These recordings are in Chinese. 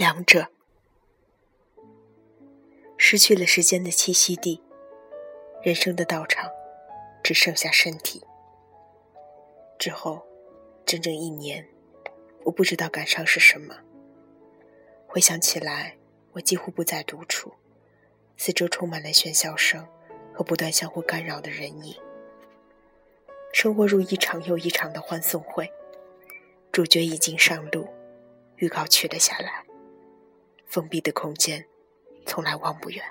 两者失去了时间的栖息地，人生的道场只剩下身体。之后，整整一年，我不知道感伤是什么。回想起来，我几乎不再独处，四周充满了喧嚣声和不断相互干扰的人影。生活如一场又一场的欢送会，主角已经上路，预告取了下来。封闭的空间，从来望不远。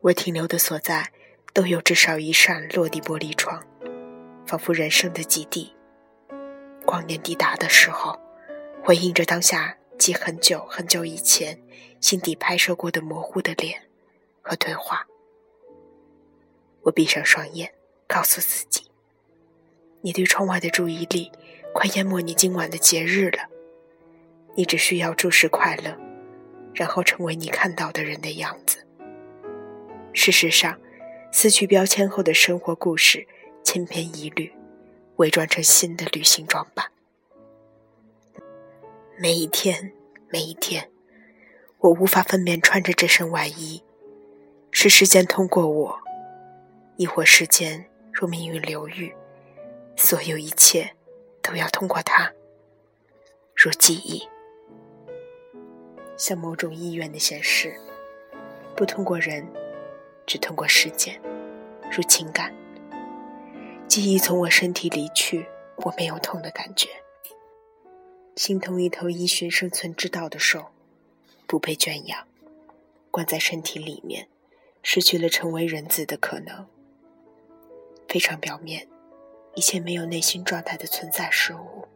我停留的所在，都有至少一扇落地玻璃窗，仿佛人生的基地。光年抵达的时候，回应着当下及很久很久以前心底拍摄过的模糊的脸和对话。我闭上双眼，告诉自己：你对窗外的注意力快淹没你今晚的节日了。你只需要注视快乐，然后成为你看到的人的样子。事实上，撕去标签后的生活故事千篇一律。伪装成新的旅行装扮。每一天，每一天，我无法分辨穿着这身外衣，是时间通过我，亦或时间如命运流域，所有一切都要通过它，如记忆，像某种意愿的显示，不通过人，只通过时间，如情感。记忆从我身体离去，我没有痛的感觉，心同一头依循生存之道的兽，不被圈养，关在身体里面，失去了成为人子的可能。非常表面，一切没有内心状态的存在事物，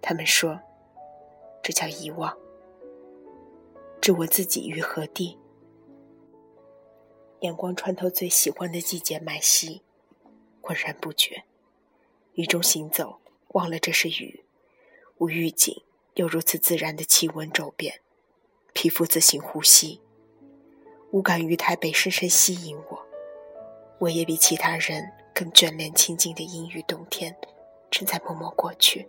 他们说，这叫遗忘。置我自己于何地？眼光穿透最喜欢的季节，麦西。浑然不觉，雨中行走，忘了这是雨，无预警又如此自然的气温骤变，皮肤自行呼吸，无感于台北深深吸引我，我也比其他人更眷恋清静的阴雨冬天，正在默默过去，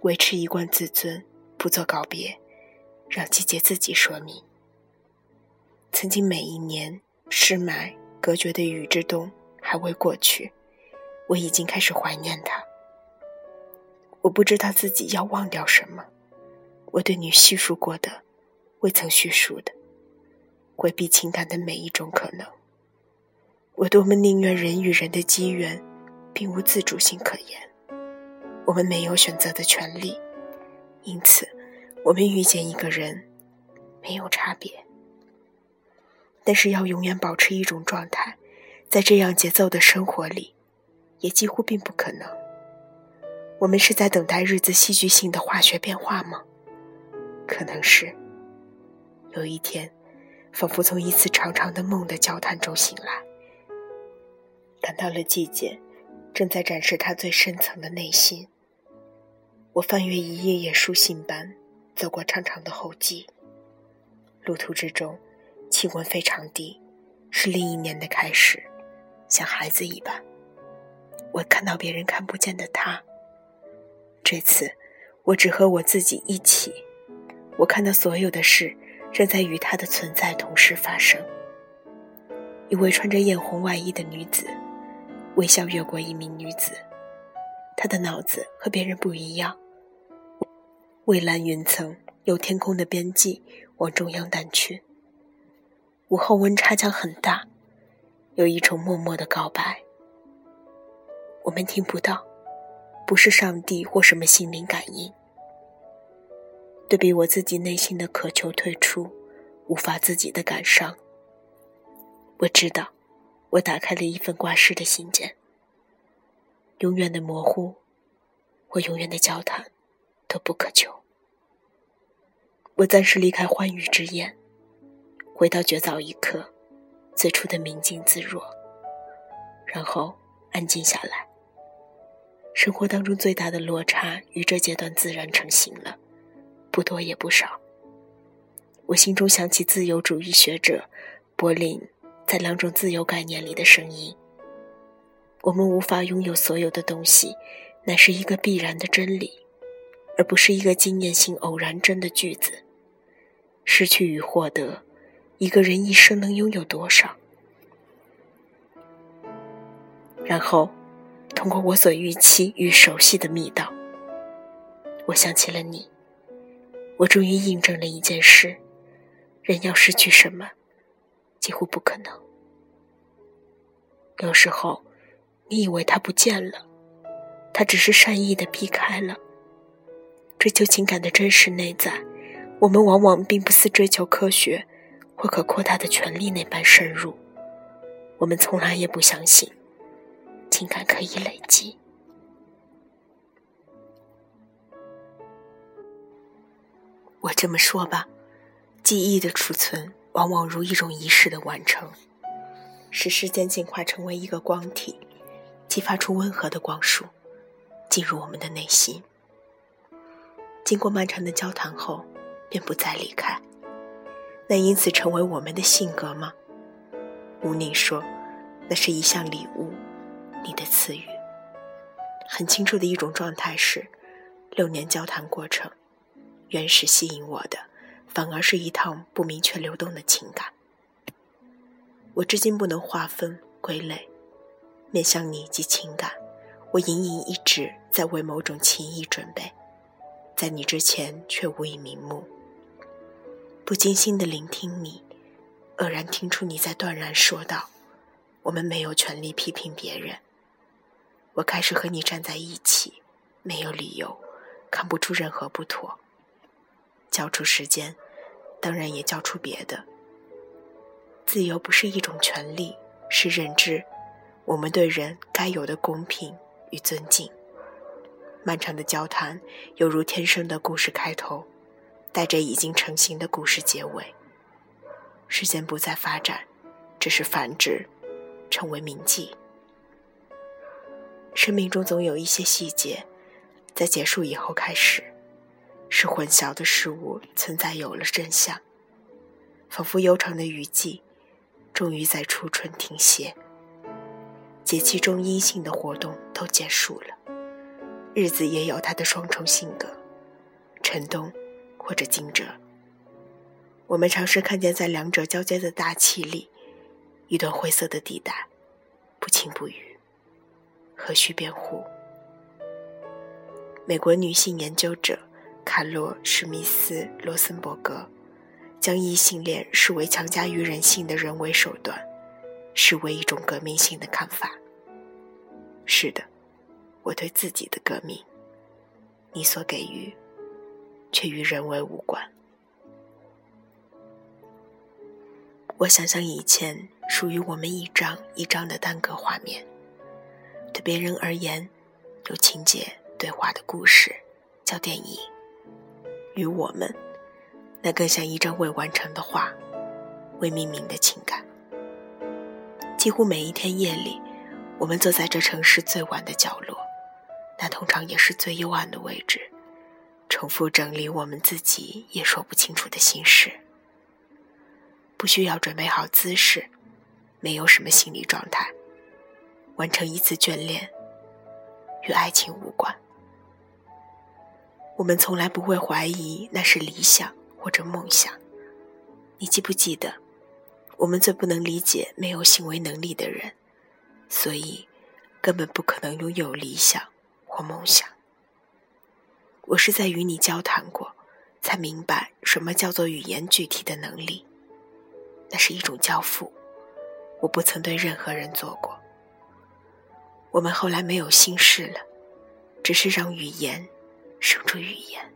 维持一贯自尊，不做告别，让季节自己说明。曾经每一年湿霾隔绝的雨之冬。还未过去，我已经开始怀念它。我不知道自己要忘掉什么，我对你叙述过的，未曾叙述的，回避情感的每一种可能。我多么宁愿人与人的机缘，并无自主性可言，我们没有选择的权利，因此，我们遇见一个人，没有差别。但是要永远保持一种状态。在这样节奏的生活里，也几乎并不可能。我们是在等待日子戏剧性的化学变化吗？可能是。有一天，仿佛从一次长长的梦的交谈中醒来，感到了季节正在展示它最深层的内心。我翻阅一页页书信般走过长长的后记，路途之中，气温非常低，是另一年的开始。像孩子一般，我看到别人看不见的他。这次，我只和我自己一起。我看到所有的事正在与他的存在同时发生。一位穿着艳红外衣的女子，微笑越过一名女子。她的脑子和别人不一样。蔚蓝云层由天空的边际往中央淡去。午后温差将很大。有一种默默的告白，我们听不到，不是上帝或什么心灵感应。对比我自己内心的渴求退出，无法自己的感伤。我知道，我打开了一份挂失的信件。永远的模糊，我永远的交谈，都不可求。我暂时离开欢愉之宴，回到绝早一刻。最初的明净自若，然后安静下来。生活当中最大的落差与这阶段自然成型了，不多也不少。我心中想起自由主义学者柏林在两种自由概念里的声音：我们无法拥有所有的东西，乃是一个必然的真理，而不是一个经验性偶然真的句子。失去与获得，一个人一生能拥有多少？然后，通过我所预期与熟悉的密道，我想起了你。我终于印证了一件事：人要失去什么，几乎不可能。有时候，你以为他不见了，他只是善意的避开了。追求情感的真实内在，我们往往并不似追求科学或可扩大的权利那般深入。我们从来也不相信。情感可以累积。我这么说吧，记忆的储存往往如一种仪式的完成，使时间进化成为一个光体，激发出温和的光束，进入我们的内心。经过漫长的交谈后，便不再离开。那因此成为我们的性格吗？吴宁说，那是一项礼物。你的赐予，很清楚的一种状态是，六年交谈过程，原始吸引我的，反而是一趟不明确流动的情感。我至今不能划分归类，面向你及情感，我隐隐一直在为某种情谊准备，在你之前却无以瞑目。不经心的聆听你，愕然听出你在断然说道：“我们没有权利批评别人。”我开始和你站在一起，没有理由，看不出任何不妥。交出时间，当然也交出别的。自由不是一种权利，是认知，我们对人该有的公平与尊敬。漫长的交谈犹如天生的故事开头，带着已经成型的故事结尾。时间不再发展，只是繁殖，成为铭记。生命中总有一些细节，在结束以后开始，是混淆的事物存在有了真相，仿佛悠长的雨季，终于在初春停歇。节气中阴性的活动都结束了，日子也有它的双重性格，沉冬或者惊蛰。我们尝试看见在两者交接的大气里，一段灰色的地带，不晴不雨。何须辩护？美国女性研究者卡洛·史密斯·罗森伯格将异性恋视为强加于人性的人为手段，视为一种革命性的看法。是的，我对自己的革命，你所给予，却与人为无关。我想象以前属于我们一张一张的单个画面。对别人而言，有情节对话的故事叫电影；与我们，那更像一张未完成的画，未命名的情感。几乎每一天夜里，我们坐在这城市最晚的角落，那通常也是最幽暗的位置，重复整理我们自己也说不清楚的心事。不需要准备好姿势，没有什么心理状态。完成一次眷恋，与爱情无关。我们从来不会怀疑那是理想或者梦想。你记不记得，我们最不能理解没有行为能力的人，所以根本不可能拥有理想或梦想。我是在与你交谈过，才明白什么叫做语言具体的能力。那是一种交付，我不曾对任何人做过。我们后来没有心事了，只是让语言生出语言。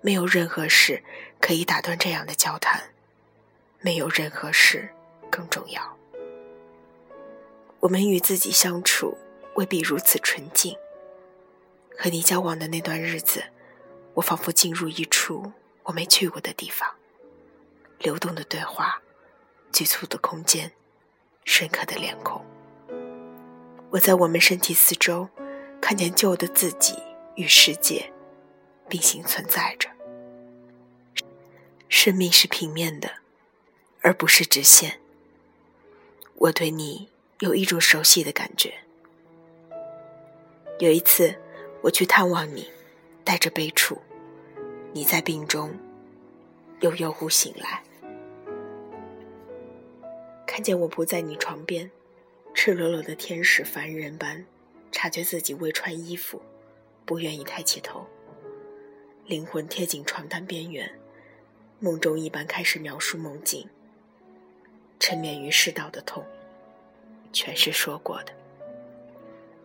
没有任何事可以打断这样的交谈，没有任何事更重要。我们与自己相处未必如此纯净。和你交往的那段日子，我仿佛进入一处我没去过的地方，流动的对话，局促的空间，深刻的脸孔。我在我们身体四周，看见旧的自己与世界并行存在着。生命是平面的，而不是直线。我对你有一种熟悉的感觉。有一次，我去探望你，带着悲楚，你在病中，又悠忽醒来，看见我不在你床边，赤裸裸的天使凡人般，察觉自己未穿衣服，不愿意抬起头，灵魂贴紧床单边缘，梦中一般开始描述梦境，沉湎于世道的痛，全是说过的，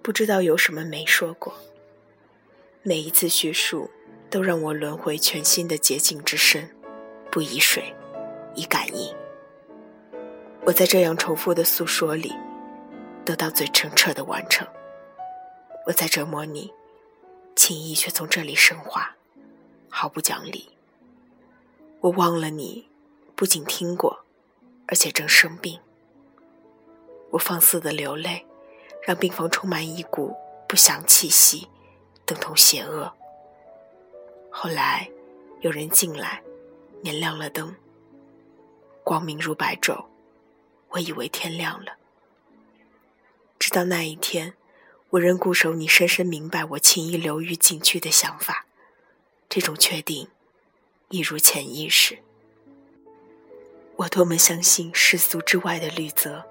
不知道有什么没说过。每一次叙述，都让我轮回全新的洁净之身，不以水，以感应。我在这样重复的诉说里，得到最澄澈的完成。我在折磨你，情谊却从这里升华，毫不讲理。我忘了你，不仅听过，而且正生病。我放肆的流泪，让病房充满一股不祥气息。等同邪恶。后来，有人进来，点亮了灯。光明如白昼，我以为天亮了。直到那一天，我仍固守你深深明白我情意流于禁区的想法。这种确定，一如潜意识。我多么相信世俗之外的律则。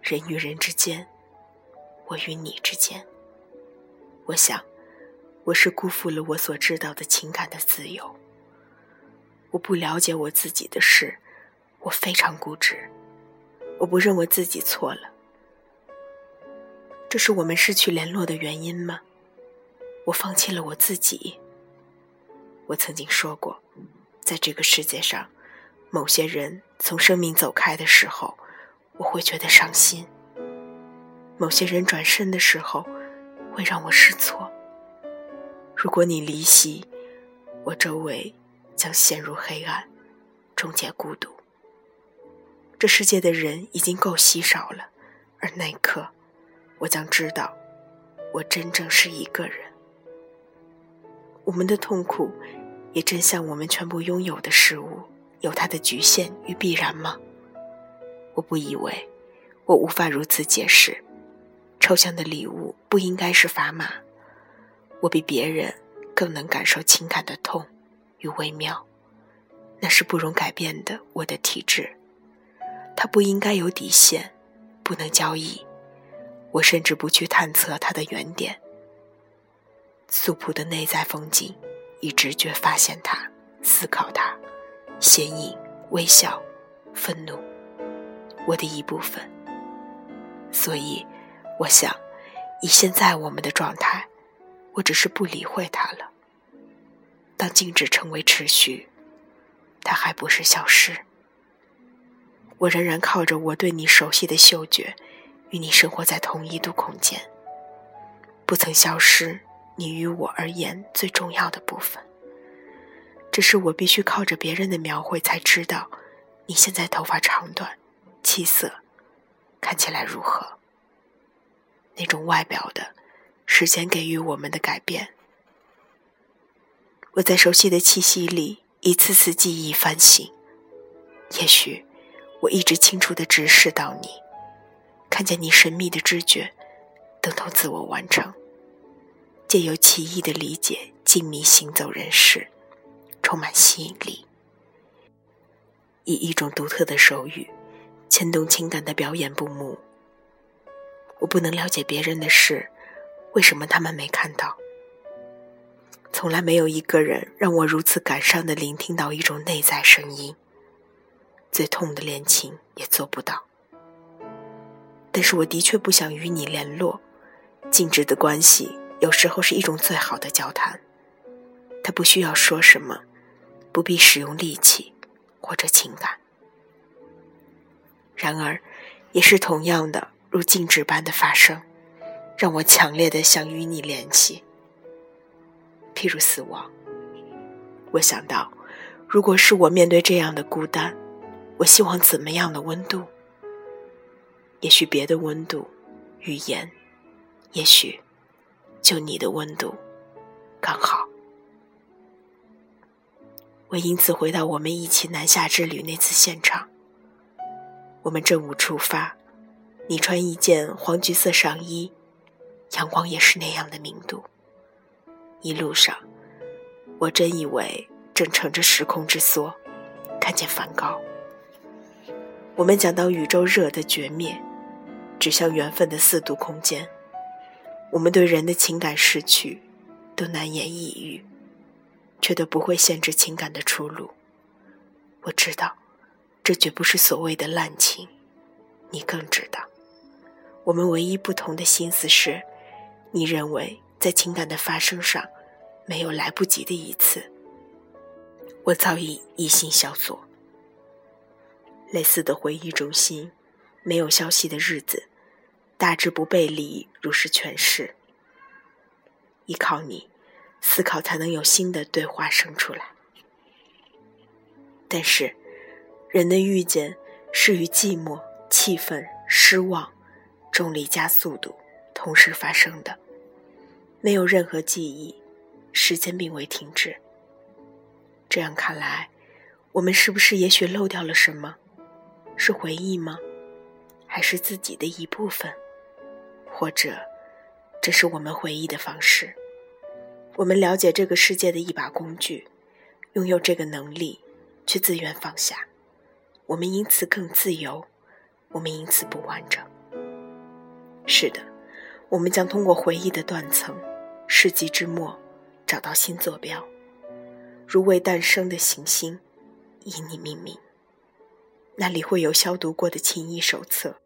人与人之间，我与你之间。我想，我是辜负了我所知道的情感的自由。我不了解我自己的事，我非常固执。我不认为自己错了。这是我们失去联络的原因吗？我放弃了我自己。我曾经说过，在这个世界上，某些人从生命走开的时候，我会觉得伤心；某些人转身的时候。会让我失措。如果你离席，我周围将陷入黑暗，终结孤独。这世界的人已经够稀少了，而那一刻，我将知道，我真正是一个人。我们的痛苦，也正像我们全部拥有的事物，有它的局限与必然吗？我不以为，我无法如此解释。抽象的礼物不应该是砝码。我比别人更能感受情感的痛与微妙，那是不容改变的我的体质。它不应该有底线，不能交易。我甚至不去探测它的原点。素朴的内在风景，以直觉发现它，思考它，显影、微笑、愤怒，我的一部分。所以。我想，以现在我们的状态，我只是不理会它了。当静止成为持续，它还不是消失。我仍然靠着我对你熟悉的嗅觉，与你生活在同一度空间，不曾消失。你于我而言最重要的部分，只是我必须靠着别人的描绘才知道，你现在头发长短、气色，看起来如何。那种外表的，时间给予我们的改变。我在熟悉的气息里一次次记忆翻醒。也许我一直清楚地直视到你，看见你神秘的知觉，等同自我完成。借由奇异的理解，静谧行走人世，充满吸引力。以一种独特的手语，牵动情感的表演布幕。我不能了解别人的事，为什么他们没看到？从来没有一个人让我如此感伤的聆听到一种内在声音。最痛的恋情也做不到。但是我的确不想与你联络。静止的关系有时候是一种最好的交谈，它不需要说什么，不必使用力气或者情感。然而，也是同样的。如静止般的发生，让我强烈的想与你联系。譬如死亡，我想到，如果是我面对这样的孤单，我希望怎么样的温度？也许别的温度，语言，也许就你的温度，刚好。我因此回到我们一起南下之旅那次现场。我们正午出发。你穿一件黄橘色上衣，阳光也是那样的明度。一路上，我真以为正乘着时空之梭，看见梵高。我们讲到宇宙热的绝灭，指向缘分的四度空间。我们对人的情感逝去，都难言抑郁，却都不会限制情感的出路。我知道，这绝不是所谓的滥情。你更知道，我们唯一不同的心思是，你认为在情感的发生上，没有来不及的一次。我早已一心萧索。类似的回忆中心，没有消息的日子，大致不背离如是诠释。依靠你，思考才能有新的对话生出来。但是，人的遇见是与寂寞、气愤、失望、重力加速度同时发生的，没有任何记忆，时间并未停止。这样看来，我们是不是也许漏掉了什么？是回忆吗？还是自己的一部分？或者，这是我们回忆的方式？我们了解这个世界的一把工具，拥有这个能力，去自愿放下。我们因此更自由，我们因此不完整。是的，我们将通过回忆的断层，世纪之末，找到新坐标，如未诞生的行星，以你命名。那里会有消毒过的情谊手册、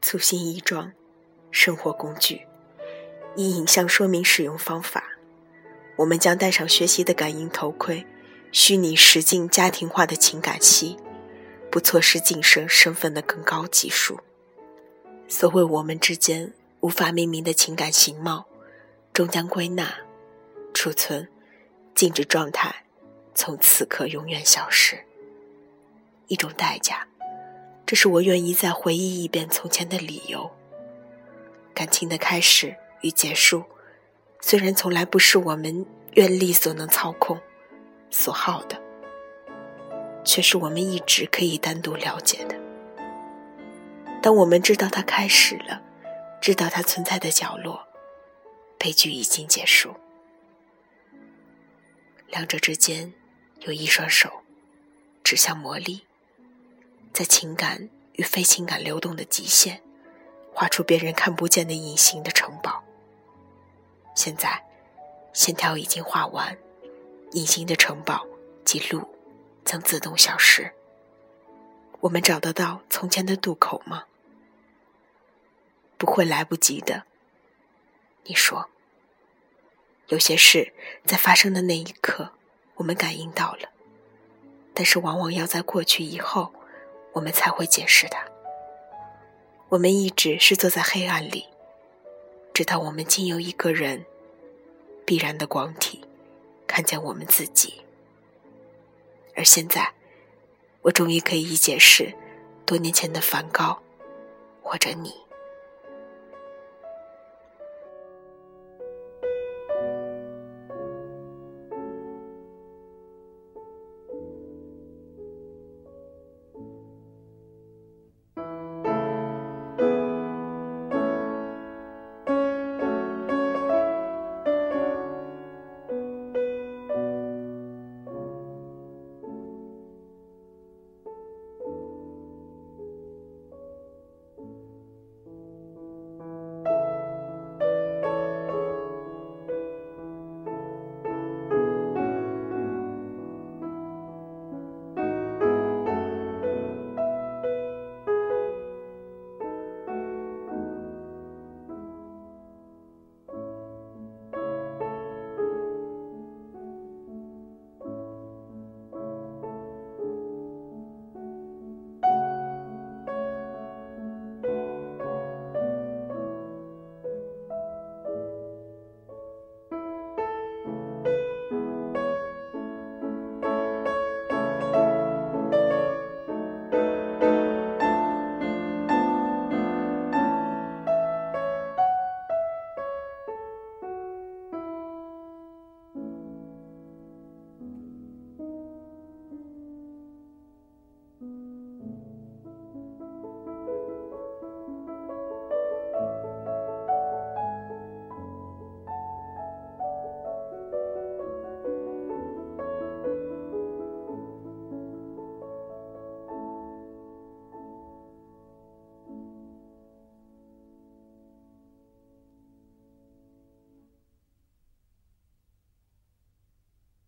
粗心衣装、生活工具，以影像说明使用方法。我们将戴上学习的感应头盔，虚拟实境家庭化的情感期，不错失晋升身份的更高级数。所谓我们之间无法命名的情感形貌，终将归纳、储存、静止状态，从此刻永远消失。一种代价，这是我愿意再回忆一遍从前的理由。感情的开始与结束，虽然从来不是我们愿力所能操控、所耗的，却是我们一直可以单独了解的。当我们知道它开始了，知道它存在的角落，悲剧已经结束。两者之间有一双手，指向魔力。在情感与非情感流动的极限，画出别人看不见的隐形的城堡。现在，线条已经画完，隐形的城堡及路将自动消失。我们找得到从前的渡口吗？不会来不及的。你说，有些事在发生的那一刻，我们感应到了，但是往往要在过去以后。我们才会解释它。我们一直是坐在黑暗里，直到我们经由一个人必然的光体，看见我们自己。而现在，我终于可以解释多年前的梵高，或者你。